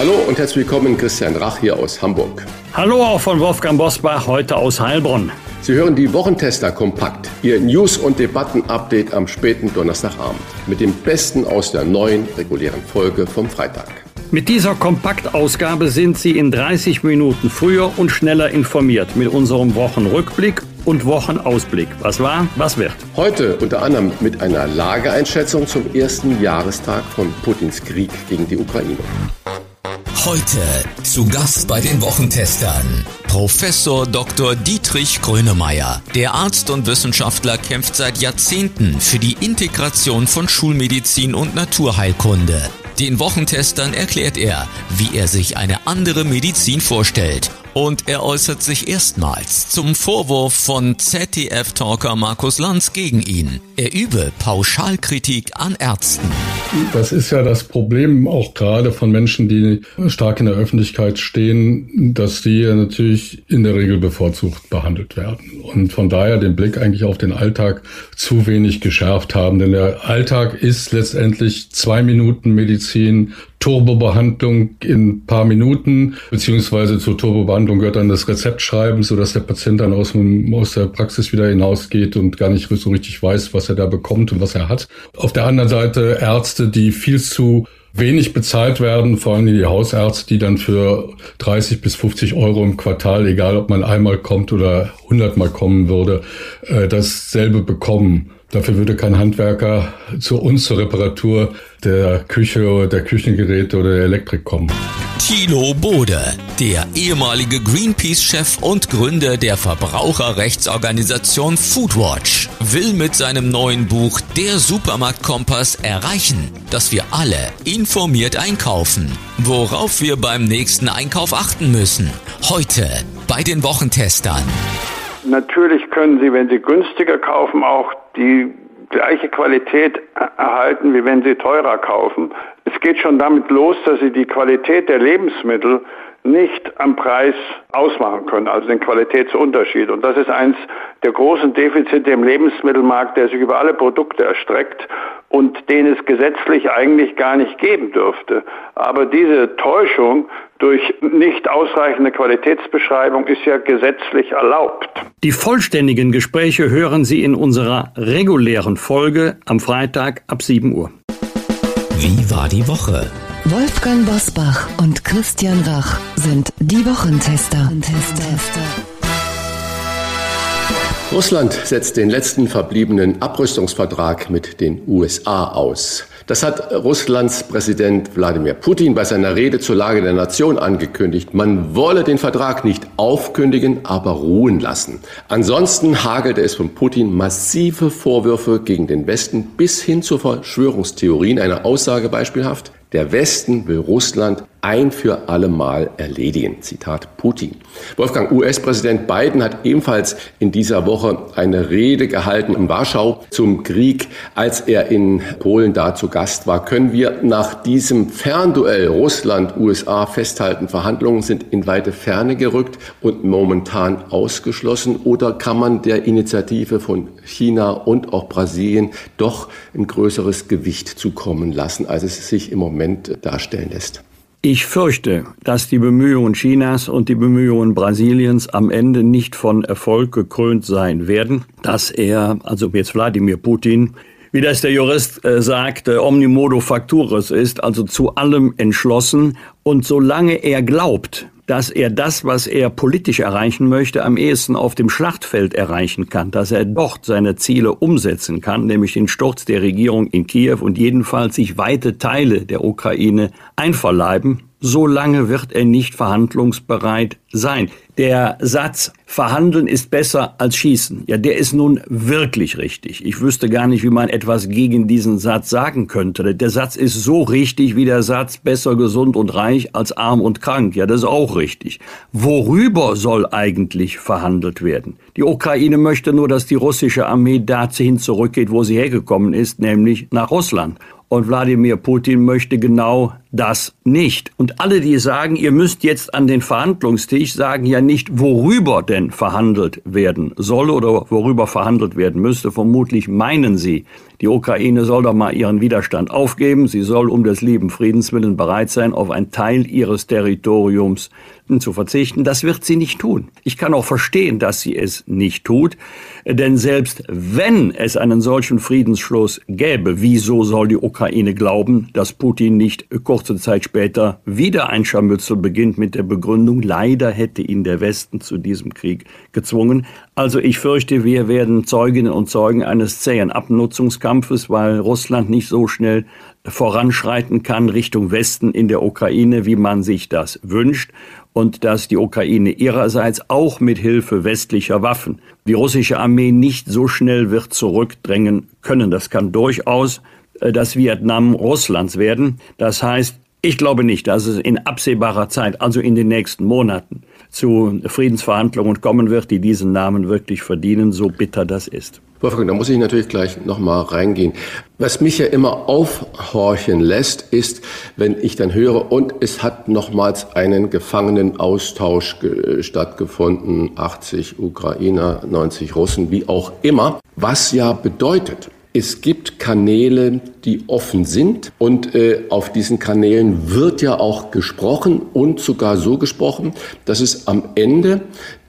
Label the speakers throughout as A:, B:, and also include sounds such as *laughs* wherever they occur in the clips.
A: Hallo und herzlich willkommen, Christian Rach hier aus Hamburg.
B: Hallo auch von Wolfgang Bosbach, heute aus Heilbronn.
A: Sie hören die Wochentester kompakt, Ihr News- und Debatten-Update am späten Donnerstagabend mit dem Besten aus der neuen regulären Folge vom Freitag.
B: Mit dieser Kompaktausgabe sind Sie in 30 Minuten früher und schneller informiert mit unserem Wochenrückblick und Wochenausblick. Was war, was wird.
A: Heute unter anderem mit einer Lageeinschätzung zum ersten Jahrestag von Putins Krieg gegen die Ukraine.
C: Heute zu Gast bei den Wochentestern Professor Dr. Dietrich Grönemeyer. Der Arzt und Wissenschaftler kämpft seit Jahrzehnten für die Integration von Schulmedizin und Naturheilkunde. Den Wochentestern erklärt er, wie er sich eine andere Medizin vorstellt und er äußert sich erstmals zum Vorwurf von ZDF-Talker Markus Lanz gegen ihn. Er übe Pauschalkritik an Ärzten.
D: Das ist ja das Problem auch gerade von Menschen, die stark in der Öffentlichkeit stehen, dass die natürlich in der Regel bevorzugt behandelt werden. Und von daher den Blick eigentlich auf den Alltag zu wenig geschärft haben. Denn der Alltag ist letztendlich zwei Minuten Medizin, Turbobehandlung in paar Minuten, beziehungsweise zur Turbobehandlung gehört dann das Rezept schreiben, sodass der Patient dann aus, aus der Praxis wieder hinausgeht und gar nicht so richtig weiß, was er da bekommt und was er hat. Auf der anderen Seite Ärzte, die viel zu wenig bezahlt werden, vor allem die Hausärzte, die dann für 30 bis 50 Euro im Quartal, egal ob man einmal kommt oder 100 Mal kommen würde, äh, dasselbe bekommen. Dafür würde kein Handwerker zu uns zur Reparatur der Küche oder der Küchengeräte oder der Elektrik kommen.
C: Thilo Bode, der ehemalige Greenpeace-Chef und Gründer der Verbraucherrechtsorganisation Foodwatch, will mit seinem neuen Buch Der Supermarktkompass erreichen, dass wir alle informiert einkaufen, worauf wir beim nächsten Einkauf achten müssen. Heute bei den Wochentestern.
E: Natürlich können Sie, wenn Sie günstiger kaufen, auch die gleiche Qualität erhalten, wie wenn Sie teurer kaufen. Es geht schon damit los, dass Sie die Qualität der Lebensmittel nicht am Preis ausmachen können, also den Qualitätsunterschied. Und das ist eins der großen Defizite im Lebensmittelmarkt, der sich über alle Produkte erstreckt und den es gesetzlich eigentlich gar nicht geben dürfte. Aber diese Täuschung durch nicht ausreichende Qualitätsbeschreibung ist ja gesetzlich erlaubt.
B: Die vollständigen Gespräche hören Sie in unserer regulären Folge am Freitag ab 7 Uhr.
C: Wie war die Woche?
F: Wolfgang Bosbach und Christian Rach sind die Wochentester.
A: Russland setzt den letzten verbliebenen Abrüstungsvertrag mit den USA aus. Das hat Russlands Präsident Wladimir Putin bei seiner Rede zur Lage der Nation angekündigt. Man wolle den Vertrag nicht aufkündigen, aber ruhen lassen. Ansonsten hagelte es von Putin massive Vorwürfe gegen den Westen bis hin zu Verschwörungstheorien. Eine Aussage beispielhaft. Der Westen will Russland ein für alle Mal erledigen. Zitat Putin. Wolfgang, US-Präsident Biden hat ebenfalls in dieser Woche eine Rede gehalten in Warschau zum Krieg, als er in Polen da zu Gast war. Können wir nach diesem Fernduell Russland-USA festhalten, Verhandlungen sind in weite Ferne gerückt und momentan ausgeschlossen? Oder kann man der Initiative von China und auch Brasilien doch ein größeres Gewicht zukommen lassen, als es sich im Moment darstellen lässt?
B: Ich fürchte, dass die Bemühungen Chinas und die Bemühungen Brasiliens am Ende nicht von Erfolg gekrönt sein werden, dass er, also jetzt Wladimir Putin, wie das der Jurist äh, sagt, äh, omnimodo facturis ist, also zu allem entschlossen. Und solange er glaubt, dass er das, was er politisch erreichen möchte, am ehesten auf dem Schlachtfeld erreichen kann, dass er dort seine Ziele umsetzen kann, nämlich den Sturz der Regierung in Kiew und jedenfalls sich weite Teile der Ukraine einverleiben, solange wird er nicht verhandlungsbereit sein. Der Satz, verhandeln ist besser als schießen, ja, der ist nun wirklich richtig. Ich wüsste gar nicht, wie man etwas gegen diesen Satz sagen könnte. Der Satz ist so richtig wie der Satz, besser gesund und reich als arm und krank. Ja, das ist auch richtig. Worüber soll eigentlich verhandelt werden? Die Ukraine möchte nur, dass die russische Armee dahin zurückgeht, wo sie hergekommen ist, nämlich nach Russland. Und Wladimir Putin möchte genau das nicht. Und alle, die sagen, ihr müsst jetzt an den Verhandlungstisch, sagen ja nicht, worüber denn verhandelt werden soll oder worüber verhandelt werden müsste. Vermutlich meinen sie, die Ukraine soll doch mal ihren Widerstand aufgeben. Sie soll um des lieben Friedens willen bereit sein, auf einen Teil ihres Territoriums zu verzichten. Das wird sie nicht tun. Ich kann auch verstehen, dass sie es nicht tut. Denn selbst wenn es einen solchen Friedensschluss gäbe, wieso soll die Ukraine glauben, dass Putin nicht kurze Zeit später wieder ein Scharmützel beginnt mit der Begründung, leider hätte ihn der Westen zu diesem Krieg gezwungen. Also ich fürchte, wir werden Zeuginnen und Zeugen eines zähen Abnutzungskampfes, weil Russland nicht so schnell voranschreiten kann Richtung Westen in der Ukraine, wie man sich das wünscht und dass die Ukraine ihrerseits auch mit Hilfe westlicher Waffen die russische Armee nicht so schnell wird zurückdrängen können. Das kann durchaus das Vietnam Russlands werden. Das heißt, ich glaube nicht, dass es in absehbarer Zeit, also in den nächsten Monaten, zu Friedensverhandlungen kommen wird, die diesen Namen wirklich verdienen, so bitter das ist.
A: Wolfgang, da muss ich natürlich gleich nochmal reingehen. Was mich ja immer aufhorchen lässt, ist, wenn ich dann höre, und es hat nochmals einen Gefangenenaustausch stattgefunden, 80 Ukrainer, 90 Russen, wie auch immer, was ja bedeutet, es gibt Kanäle, die offen sind und äh, auf diesen Kanälen wird ja auch gesprochen und sogar so gesprochen, dass es am Ende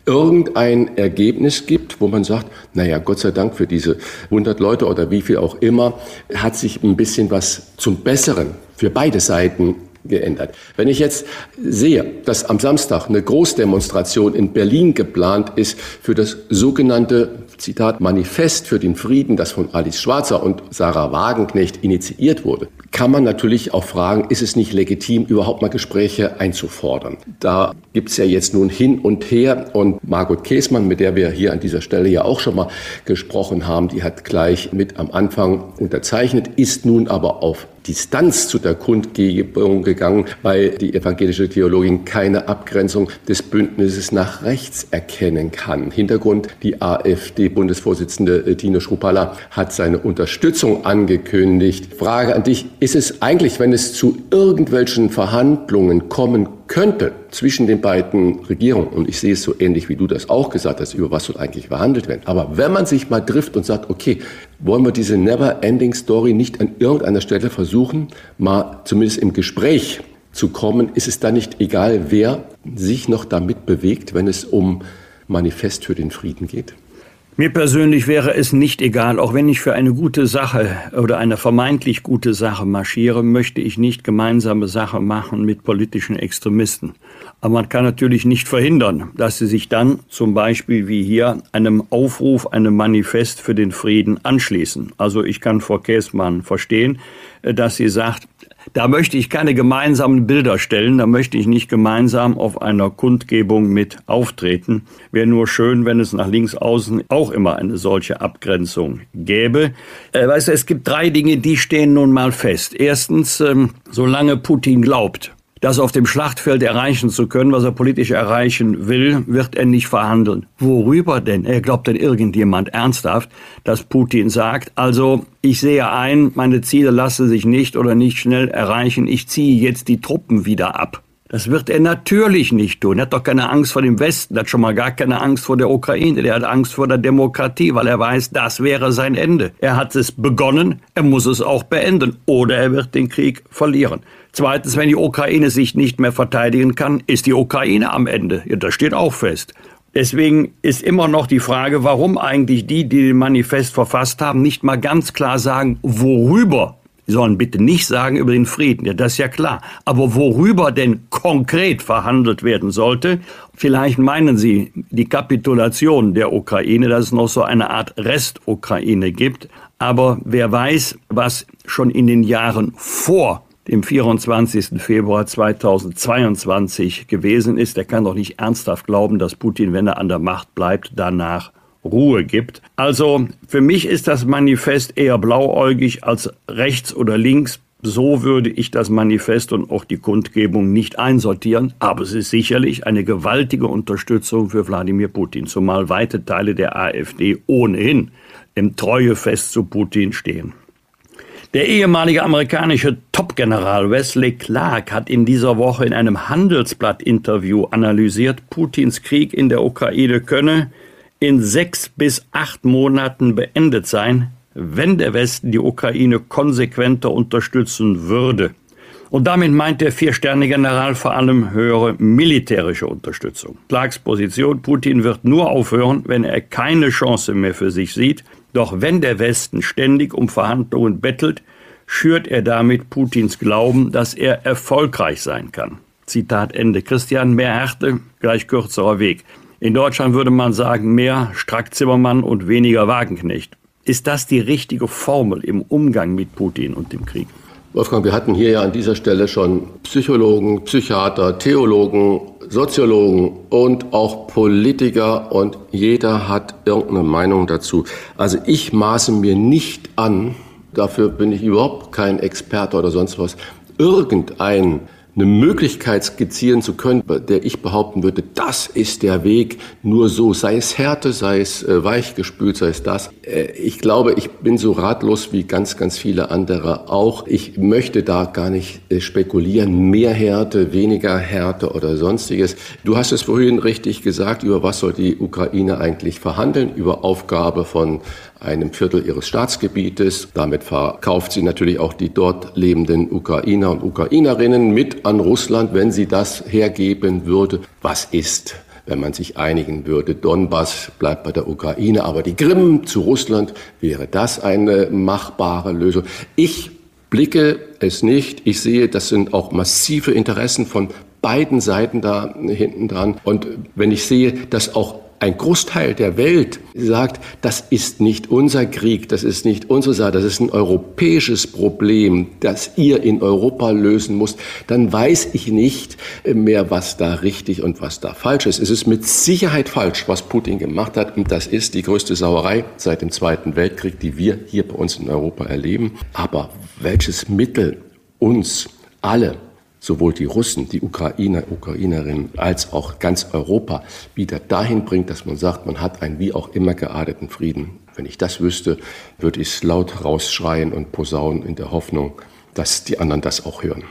A: irgendein Ergebnis gibt, wo man sagt, naja, Gott sei Dank für diese 100 Leute oder wie viel auch immer, hat sich ein bisschen was zum Besseren für beide Seiten geändert. Wenn ich jetzt sehe, dass am Samstag eine Großdemonstration in Berlin geplant ist für das sogenannte Zitat Manifest für den Frieden, das von Alice Schwarzer und Sarah Wagenknecht initiiert wurde, kann man natürlich auch fragen, ist es nicht legitim, überhaupt mal Gespräche einzufordern? Da gibt es ja jetzt nun hin und her und Margot Käßmann, mit der wir hier an dieser Stelle ja auch schon mal gesprochen haben, die hat gleich mit am Anfang unterzeichnet, ist nun aber auf Distanz zu der Kundgebung gegangen, weil die evangelische Theologin keine Abgrenzung des Bündnisses nach rechts erkennen kann. Hintergrund, die AfD-Bundesvorsitzende Tino Schrupalla hat seine Unterstützung angekündigt. Frage an dich, ist es eigentlich, wenn es zu irgendwelchen Verhandlungen kommen könnte zwischen den beiden Regierungen, und ich sehe es so ähnlich wie du das auch gesagt hast, über was soll eigentlich verhandelt werden, aber wenn man sich mal trifft und sagt, okay, wollen wir diese Never-Ending Story nicht an irgendeiner Stelle versuchen, mal zumindest im Gespräch zu kommen, ist es dann nicht egal, wer sich noch damit bewegt, wenn es um Manifest für den Frieden geht?
B: Mir persönlich wäre es nicht egal, auch wenn ich für eine gute Sache oder eine vermeintlich gute Sache marschiere, möchte ich nicht gemeinsame Sache machen mit politischen Extremisten. Aber man kann natürlich nicht verhindern, dass sie sich dann zum Beispiel wie hier einem Aufruf, einem Manifest für den Frieden anschließen. Also ich kann Frau Käßmann verstehen, dass sie sagt, da möchte ich keine gemeinsamen Bilder stellen, da möchte ich nicht gemeinsam auf einer Kundgebung mit auftreten. Wäre nur schön, wenn es nach links außen auch immer eine solche Abgrenzung gäbe. Äh, weißt du, es gibt drei Dinge, die stehen nun mal fest. Erstens, ähm, solange Putin glaubt, das auf dem Schlachtfeld erreichen zu können, was er politisch erreichen will, wird er nicht verhandeln. Worüber denn? Er glaubt denn irgendjemand ernsthaft, dass Putin sagt, also ich sehe ein, meine Ziele lassen sich nicht oder nicht schnell erreichen, ich ziehe jetzt die Truppen wieder ab. Das wird er natürlich nicht tun. Er hat doch keine Angst vor dem Westen, er hat schon mal gar keine Angst vor der Ukraine, der hat Angst vor der Demokratie, weil er weiß, das wäre sein Ende. Er hat es begonnen, er muss es auch beenden oder er wird den Krieg verlieren. Zweitens, wenn die Ukraine sich nicht mehr verteidigen kann, ist die Ukraine am Ende. Ja, das steht auch fest. Deswegen ist immer noch die Frage, warum eigentlich die, die den Manifest verfasst haben, nicht mal ganz klar sagen, worüber. Sie sollen bitte nicht sagen über den Frieden, ja, das ist ja klar. Aber worüber denn konkret verhandelt werden sollte, vielleicht meinen Sie die Kapitulation der Ukraine, dass es noch so eine Art Restukraine gibt. Aber wer weiß, was schon in den Jahren vor dem 24. Februar 2022 gewesen ist, der kann doch nicht ernsthaft glauben, dass Putin, wenn er an der Macht bleibt, danach Ruhe gibt. Also für mich ist das Manifest eher blauäugig als rechts oder links. So würde ich das Manifest und auch die Kundgebung nicht einsortieren, aber es ist sicherlich eine gewaltige Unterstützung für Wladimir Putin, zumal weite Teile der AfD ohnehin im Treuefest zu Putin stehen. Der ehemalige amerikanische Top-General Wesley Clark hat in dieser Woche in einem Handelsblatt-Interview analysiert, Putins Krieg in der Ukraine könne in sechs bis acht Monaten beendet sein, wenn der Westen die Ukraine konsequenter unterstützen würde. Und damit meint der Vier-Sterne-General vor allem höhere militärische Unterstützung. Clarks Position, Putin wird nur aufhören, wenn er keine Chance mehr für sich sieht. Doch wenn der Westen ständig um Verhandlungen bettelt, schürt er damit Putins Glauben, dass er erfolgreich sein kann. Zitat Ende. Christian, mehr Härte, gleich kürzerer Weg. In Deutschland würde man sagen, mehr Strack-Zimmermann und weniger Wagenknecht. Ist das die richtige Formel im Umgang mit Putin und dem Krieg?
A: Wolfgang, wir hatten hier ja an dieser Stelle schon Psychologen, Psychiater, Theologen, Soziologen und auch Politiker und jeder hat irgendeine Meinung dazu. Also ich maße mir nicht an, dafür bin ich überhaupt kein Experte oder sonst was, irgendein eine Möglichkeit skizzieren zu können, bei der ich behaupten würde, das ist der Weg, nur so, sei es Härte, sei es äh, weichgespült, sei es das. Äh, ich glaube, ich bin so ratlos wie ganz, ganz viele andere auch. Ich möchte da gar nicht äh, spekulieren, mehr Härte, weniger Härte oder sonstiges. Du hast es vorhin richtig gesagt, über was soll die Ukraine eigentlich verhandeln? Über Aufgabe von einem Viertel ihres Staatsgebietes. Damit verkauft sie natürlich auch die dort lebenden Ukrainer und Ukrainerinnen mit an Russland, wenn sie das hergeben würde. Was ist? wenn man sich einigen würde. Donbass bleibt bei der Ukraine, aber die Krim zu Russland, wäre das eine machbare Lösung? Ich blicke es nicht. Ich sehe, das sind auch massive Interessen von beiden Seiten da hinten dran. Und wenn ich sehe, dass auch ein Großteil der Welt sagt, das ist nicht unser Krieg, das ist nicht unsere Sache, das ist ein europäisches Problem, das ihr in Europa lösen müsst, dann weiß ich nicht mehr, was da richtig und was da falsch ist. Es ist mit Sicherheit falsch, was Putin gemacht hat, und das ist die größte Sauerei seit dem Zweiten Weltkrieg, die wir hier bei uns in Europa erleben. Aber welches Mittel uns alle sowohl die Russen, die Ukrainer, Ukrainerinnen als auch ganz Europa wieder dahin bringt, dass man sagt, man hat einen wie auch immer gearteten Frieden. Wenn ich das wüsste, würde ich es laut rausschreien und posaunen in der Hoffnung, dass die anderen das auch hören.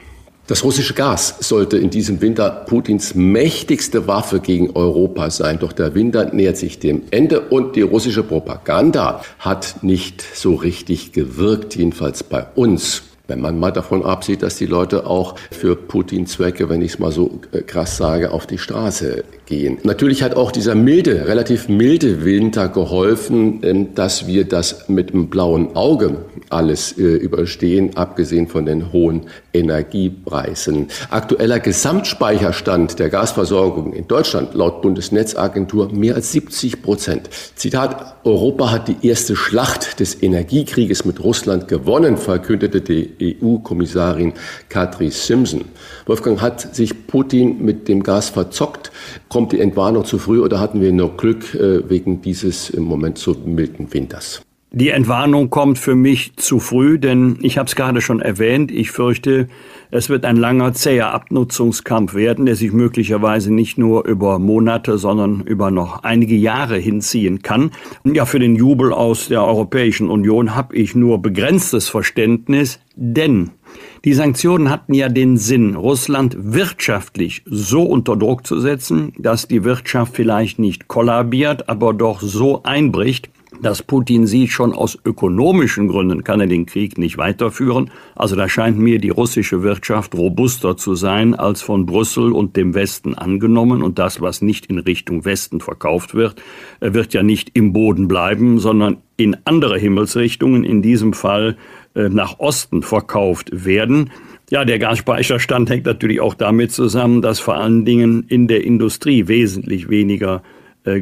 A: Das russische Gas sollte in diesem Winter Putins mächtigste Waffe gegen Europa sein. Doch der Winter nähert sich dem Ende und die russische Propaganda hat nicht so richtig gewirkt, jedenfalls bei uns wenn man mal davon absieht, dass die Leute auch für Putin-Zwecke, wenn ich es mal so äh, krass sage, auf die Straße gehen. Natürlich hat auch dieser milde, relativ milde Winter geholfen, ähm, dass wir das mit einem blauen Auge alles äh, überstehen, abgesehen von den hohen Energiepreisen. Aktueller Gesamtspeicherstand der Gasversorgung in Deutschland laut Bundesnetzagentur mehr als 70 Prozent. Zitat, Europa hat die erste Schlacht des Energiekrieges mit Russland gewonnen, verkündete die EU-Kommissarin Katri Simpson. Wolfgang, hat sich Putin mit dem Gas verzockt? Kommt die Entwarnung zu früh oder hatten wir nur Glück äh, wegen dieses im Moment so milden Winters?
B: Die Entwarnung kommt für mich zu früh, denn ich habe es gerade schon erwähnt, ich fürchte, es wird ein langer, zäher Abnutzungskampf werden, der sich möglicherweise nicht nur über Monate, sondern über noch einige Jahre hinziehen kann. Ja, für den Jubel aus der Europäischen Union habe ich nur begrenztes Verständnis, denn die Sanktionen hatten ja den Sinn, Russland wirtschaftlich so unter Druck zu setzen, dass die Wirtschaft vielleicht nicht kollabiert, aber doch so einbricht, dass Putin sieht, schon aus ökonomischen Gründen kann er den Krieg nicht weiterführen. Also da scheint mir die russische Wirtschaft robuster zu sein als von Brüssel und dem Westen angenommen. Und das, was nicht in Richtung Westen verkauft wird, äh, wird ja nicht im Boden bleiben, sondern in andere Himmelsrichtungen, in diesem Fall äh, nach Osten verkauft werden. Ja, der Gasspeicherstand hängt natürlich auch damit zusammen, dass vor allen Dingen in der Industrie wesentlich weniger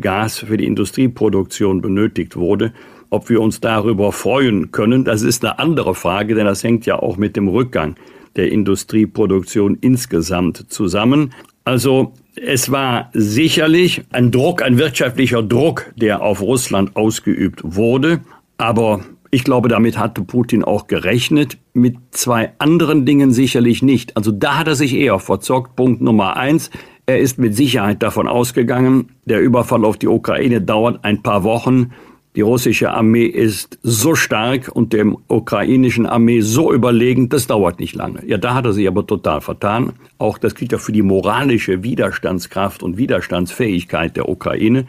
B: Gas für die Industrieproduktion benötigt wurde. Ob wir uns darüber freuen können, das ist eine andere Frage, denn das hängt ja auch mit dem Rückgang der Industrieproduktion insgesamt zusammen. Also es war sicherlich ein Druck, ein wirtschaftlicher Druck, der auf Russland ausgeübt wurde. Aber ich glaube, damit hatte Putin auch gerechnet. Mit zwei anderen Dingen sicherlich nicht. Also da hat er sich eher verzockt. Punkt Nummer eins. Er ist mit Sicherheit davon ausgegangen, der Überfall auf die Ukraine dauert ein paar Wochen. Die russische Armee ist so stark und dem ukrainischen Armee so überlegen, das dauert nicht lange. Ja, da hat er sich aber total vertan. Auch das gilt ja für die moralische Widerstandskraft und Widerstandsfähigkeit der Ukraine.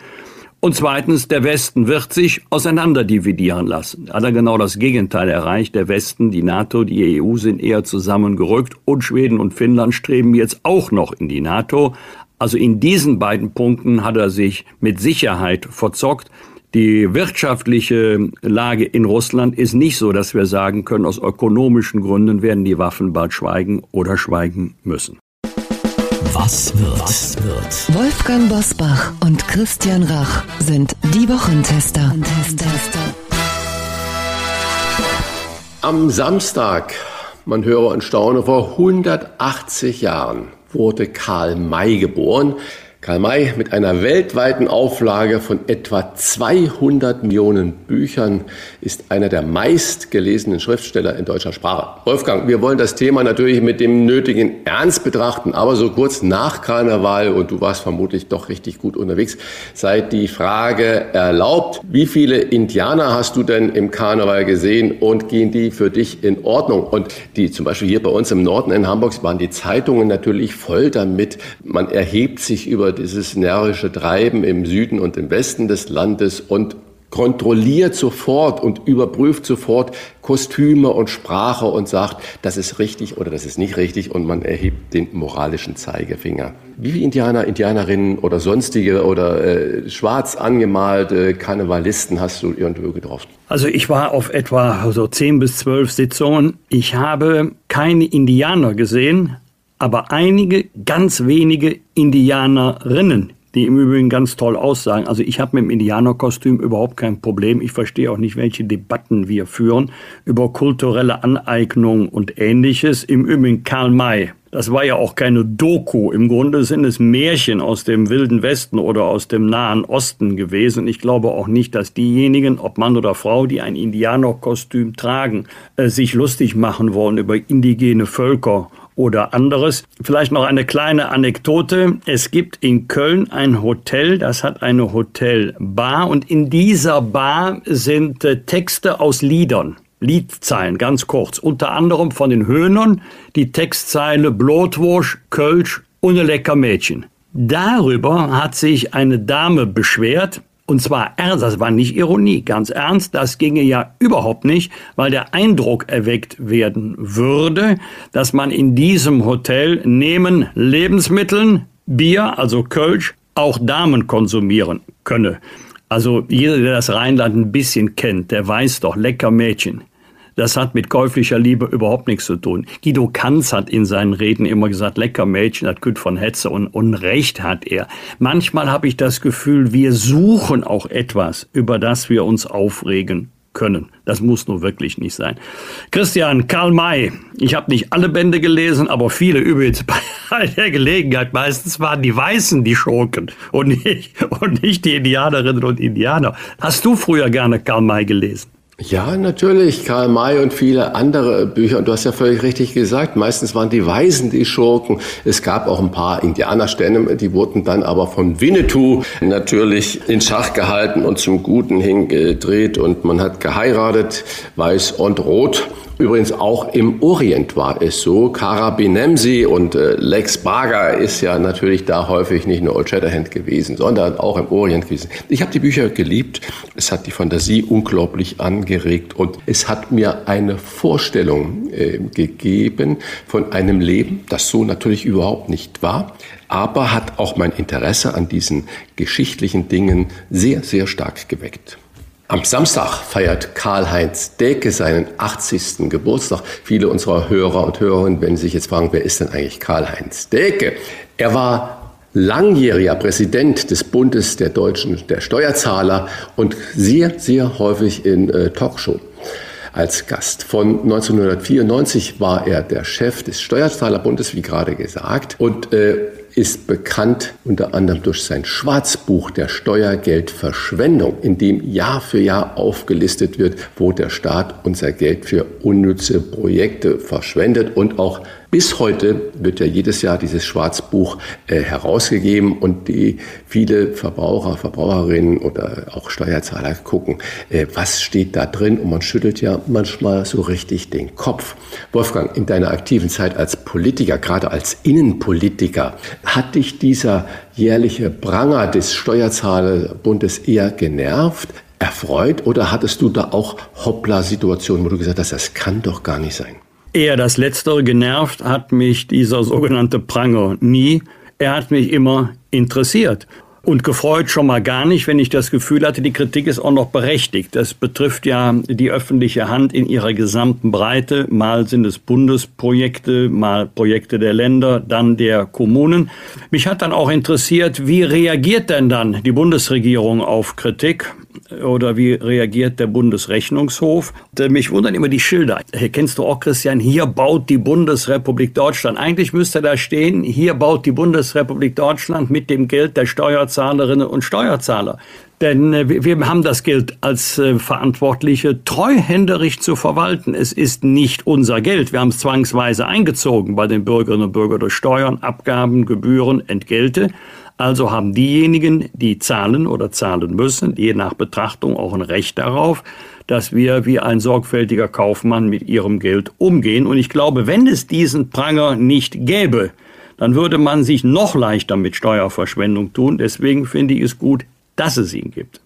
B: Und zweitens, der Westen wird sich auseinanderdividieren lassen. Hat er genau das Gegenteil erreicht. Der Westen, die NATO, die EU sind eher zusammengerückt und Schweden und Finnland streben jetzt auch noch in die NATO. Also in diesen beiden Punkten hat er sich mit Sicherheit verzockt. Die wirtschaftliche Lage in Russland ist nicht so, dass wir sagen können, aus ökonomischen Gründen werden die Waffen bald schweigen oder schweigen müssen.
F: Was wird? Was wird? Wolfgang Bosbach und Christian Rach sind die Wochentester.
A: Am Samstag, man höre und staune, vor 180 Jahren wurde Karl May geboren. Karl May mit einer weltweiten Auflage von etwa 200 Millionen Büchern ist einer der meistgelesenen Schriftsteller in deutscher Sprache. Wolfgang, wir wollen das Thema natürlich mit dem nötigen Ernst betrachten, aber so kurz nach Karneval, und du warst vermutlich doch richtig gut unterwegs, sei die Frage erlaubt, wie viele Indianer hast du denn im Karneval gesehen und gehen die für dich in Ordnung? Und die zum Beispiel hier bei uns im Norden in Hamburg waren die Zeitungen natürlich voll damit. Man erhebt sich über über dieses närrische Treiben im Süden und im Westen des Landes und kontrolliert sofort und überprüft sofort Kostüme und Sprache und sagt, das ist richtig oder das ist nicht richtig und man erhebt den moralischen Zeigefinger. Wie viele Indianer, Indianerinnen oder sonstige oder äh, schwarz angemalte Karnevalisten hast du irgendwo getroffen?
B: Also ich war auf etwa so zehn bis zwölf Sitzungen. Ich habe keine Indianer gesehen, aber einige ganz wenige Indianerinnen, die im Übrigen ganz toll aussagen. Also ich habe mit dem Indianerkostüm überhaupt kein Problem. Ich verstehe auch nicht, welche Debatten wir führen über kulturelle Aneignung und ähnliches. Im Übrigen Karl May. Das war ja auch keine Doku. Im Grunde sind es Märchen aus dem Wilden Westen oder aus dem Nahen Osten gewesen. Ich glaube auch nicht, dass diejenigen, ob Mann oder Frau, die ein Indianerkostüm tragen, äh, sich lustig machen wollen über indigene Völker oder anderes. Vielleicht noch eine kleine Anekdote. Es gibt in Köln ein Hotel, das hat eine Hotelbar und in dieser Bar sind äh, Texte aus Liedern. Liedzeilen, ganz kurz. Unter anderem von den Höhnern die Textzeile Blotwursch, Kölsch und ein lecker Mädchen. Darüber hat sich eine Dame beschwert, und zwar ernst, das war nicht Ironie, ganz ernst, das ginge ja überhaupt nicht, weil der Eindruck erweckt werden würde, dass man in diesem Hotel neben Lebensmitteln, Bier, also Kölsch, auch Damen konsumieren könne. Also jeder, der das Rheinland ein bisschen kennt, der weiß doch, lecker Mädchen. Das hat mit käuflicher Liebe überhaupt nichts zu tun. Guido Kanz hat in seinen Reden immer gesagt, lecker Mädchen, das kütt von Hetze und Unrecht hat er. Manchmal habe ich das Gefühl, wir suchen auch etwas, über das wir uns aufregen können. Das muss nur wirklich nicht sein. Christian, Karl May. Ich habe nicht alle Bände gelesen, aber viele übrigens *laughs* bei der Gelegenheit. Meistens waren die Weißen die Schurken und nicht, und nicht die Indianerinnen und Indianer. Hast du früher gerne Karl May gelesen?
A: Ja, natürlich. Karl May und viele andere Bücher. Und du hast ja völlig richtig gesagt, meistens waren die Weisen die Schurken. Es gab auch ein paar Indianerstämme, die wurden dann aber von Winnetou natürlich in Schach gehalten und zum Guten hingedreht. Und man hat geheiratet, weiß und rot. Übrigens auch im Orient war es so. Kara Benemsi und äh, Lex Barger ist ja natürlich da häufig nicht nur Old Shatterhand gewesen, sondern auch im Orient gewesen. Ich habe die Bücher geliebt. Es hat die Fantasie unglaublich angeregt und es hat mir eine Vorstellung äh, gegeben von einem Leben, das so natürlich überhaupt nicht war, aber hat auch mein Interesse an diesen geschichtlichen Dingen sehr, sehr stark geweckt. Am Samstag feiert Karl-Heinz Deke seinen 80. Geburtstag. Viele unserer Hörer und Hörerinnen werden sich jetzt fragen, wer ist denn eigentlich Karl-Heinz Deke? Er war langjähriger Präsident des Bundes der Deutschen der Steuerzahler und sehr, sehr häufig in äh, Talkshow. als Gast. Von 1994 war er der Chef des Steuerzahlerbundes, wie gerade gesagt, und äh, ist bekannt unter anderem durch sein Schwarzbuch der Steuergeldverschwendung, in dem Jahr für Jahr aufgelistet wird, wo der Staat unser Geld für unnütze Projekte verschwendet und auch bis heute wird ja jedes Jahr dieses Schwarzbuch äh, herausgegeben und die viele Verbraucher, Verbraucherinnen oder auch Steuerzahler gucken, äh, was steht da drin und man schüttelt ja manchmal so richtig den Kopf. Wolfgang, in deiner aktiven Zeit als Politiker, gerade als Innenpolitiker, hat dich dieser jährliche Pranger des Steuerzahlerbundes eher genervt? erfreut oder hattest du da auch Hoppla-Situationen, wo du gesagt hast, das kann doch gar nicht sein?
B: Eher das Letztere genervt hat mich dieser sogenannte Pranger nie. Er hat mich immer interessiert. Und gefreut schon mal gar nicht, wenn ich das Gefühl hatte, die Kritik ist auch noch berechtigt. Das betrifft ja die öffentliche Hand in ihrer gesamten Breite. Mal sind es Bundesprojekte, mal Projekte der Länder, dann der Kommunen. Mich hat dann auch interessiert, wie reagiert denn dann die Bundesregierung auf Kritik? Oder wie reagiert der Bundesrechnungshof? Mich wundern immer die Schilder. Kennst du auch, Christian? Hier baut die Bundesrepublik Deutschland. Eigentlich müsste da stehen, hier baut die Bundesrepublik Deutschland mit dem Geld der Steuerzahlerinnen und Steuerzahler. Denn äh, wir haben das Geld als äh, Verantwortliche treuhänderisch zu verwalten. Es ist nicht unser Geld. Wir haben es zwangsweise eingezogen bei den Bürgerinnen und Bürgern durch Steuern, Abgaben, Gebühren, Entgelte. Also haben diejenigen, die zahlen oder zahlen müssen, je nach Betrachtung auch ein Recht darauf, dass wir wie ein sorgfältiger Kaufmann mit ihrem Geld umgehen. Und ich glaube, wenn es diesen Pranger nicht gäbe, dann würde man sich noch leichter mit Steuerverschwendung tun. Deswegen finde ich es gut, dass es ihn gibt.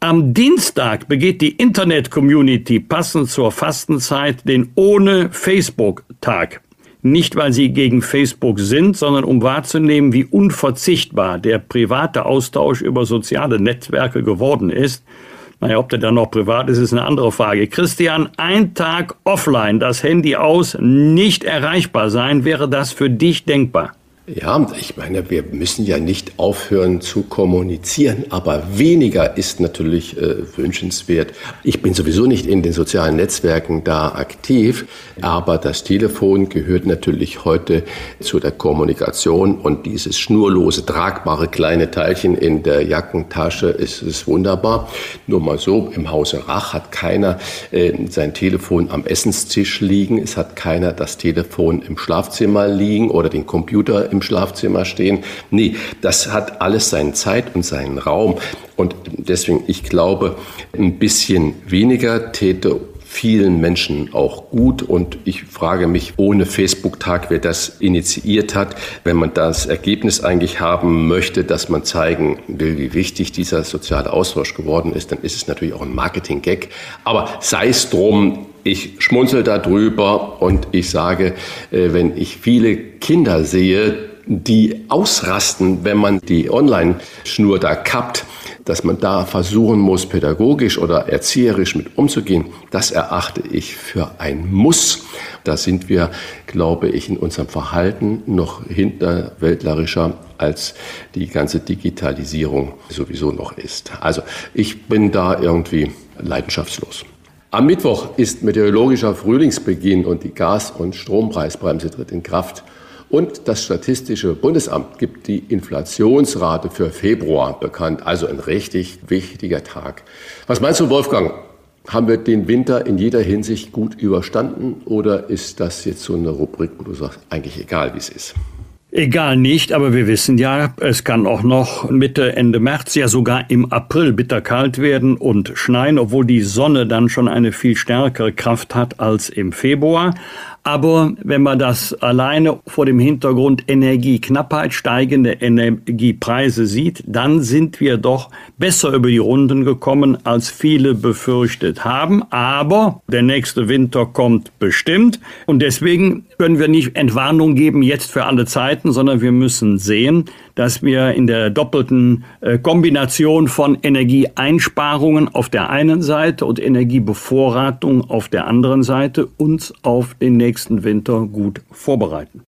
B: Am Dienstag begeht die Internet-Community passend zur Fastenzeit den Ohne Facebook-Tag. Nicht, weil sie gegen Facebook sind, sondern um wahrzunehmen, wie unverzichtbar der private Austausch über soziale Netzwerke geworden ist. Naja, ob der dann noch privat ist, ist eine andere Frage. Christian, ein Tag offline, das Handy aus, nicht erreichbar sein, wäre das für dich denkbar?
A: Ja, ich meine, wir müssen ja nicht aufhören zu kommunizieren, aber weniger ist natürlich äh, wünschenswert. Ich bin sowieso nicht in den sozialen Netzwerken da aktiv, aber das Telefon gehört natürlich heute zu der Kommunikation und dieses schnurlose, tragbare kleine Teilchen in der Jackentasche ist, ist wunderbar. Nur mal so, im Hause Rach hat keiner äh, sein Telefon am Essenstisch liegen, es hat keiner das Telefon im Schlafzimmer liegen oder den Computer im im Schlafzimmer stehen. Nee, das hat alles seine Zeit und seinen Raum. Und deswegen, ich glaube, ein bisschen weniger täte vielen Menschen auch gut. Und ich frage mich ohne Facebook-Tag, wer das initiiert hat, wenn man das Ergebnis eigentlich haben möchte, dass man zeigen will, wie wichtig dieser soziale Austausch geworden ist, dann ist es natürlich auch ein Marketing-Gag. Aber sei es drum, ich schmunzel darüber und ich sage, äh, wenn ich viele Kinder sehe, die ausrasten, wenn man die Online-Schnur da kappt, dass man da versuchen muss, pädagogisch oder erzieherisch mit umzugehen, das erachte ich für ein Muss. Da sind wir, glaube ich, in unserem Verhalten noch hinterwäldlerischer als die ganze Digitalisierung sowieso noch ist. Also ich bin da irgendwie leidenschaftslos. Am Mittwoch ist meteorologischer Frühlingsbeginn und die Gas- und Strompreisbremse tritt in Kraft. Und das Statistische Bundesamt gibt die Inflationsrate für Februar bekannt. Also ein richtig wichtiger Tag. Was meinst du, Wolfgang? Haben wir den Winter in jeder Hinsicht gut überstanden oder ist das jetzt so eine Rubrik, wo du sagst, eigentlich egal, wie es ist?
B: Egal nicht, aber wir wissen ja, es kann auch noch Mitte, Ende März, ja sogar im April bitterkalt werden und schneien, obwohl die Sonne dann schon eine viel stärkere Kraft hat als im Februar. Aber wenn man das alleine vor dem Hintergrund Energieknappheit, steigende Energiepreise sieht, dann sind wir doch besser über die Runden gekommen, als viele befürchtet haben. Aber der nächste Winter kommt bestimmt. Und deswegen können wir nicht Entwarnung geben jetzt für alle Zeiten, sondern wir müssen sehen, dass wir in der doppelten äh, Kombination von Energieeinsparungen auf der einen Seite und Energiebevorratung auf der anderen Seite uns auf den nächsten Winter gut vorbereiten.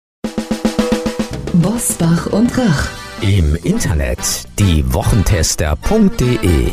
F: Bosbach und Rach.
C: Im Internet die Wochentester.de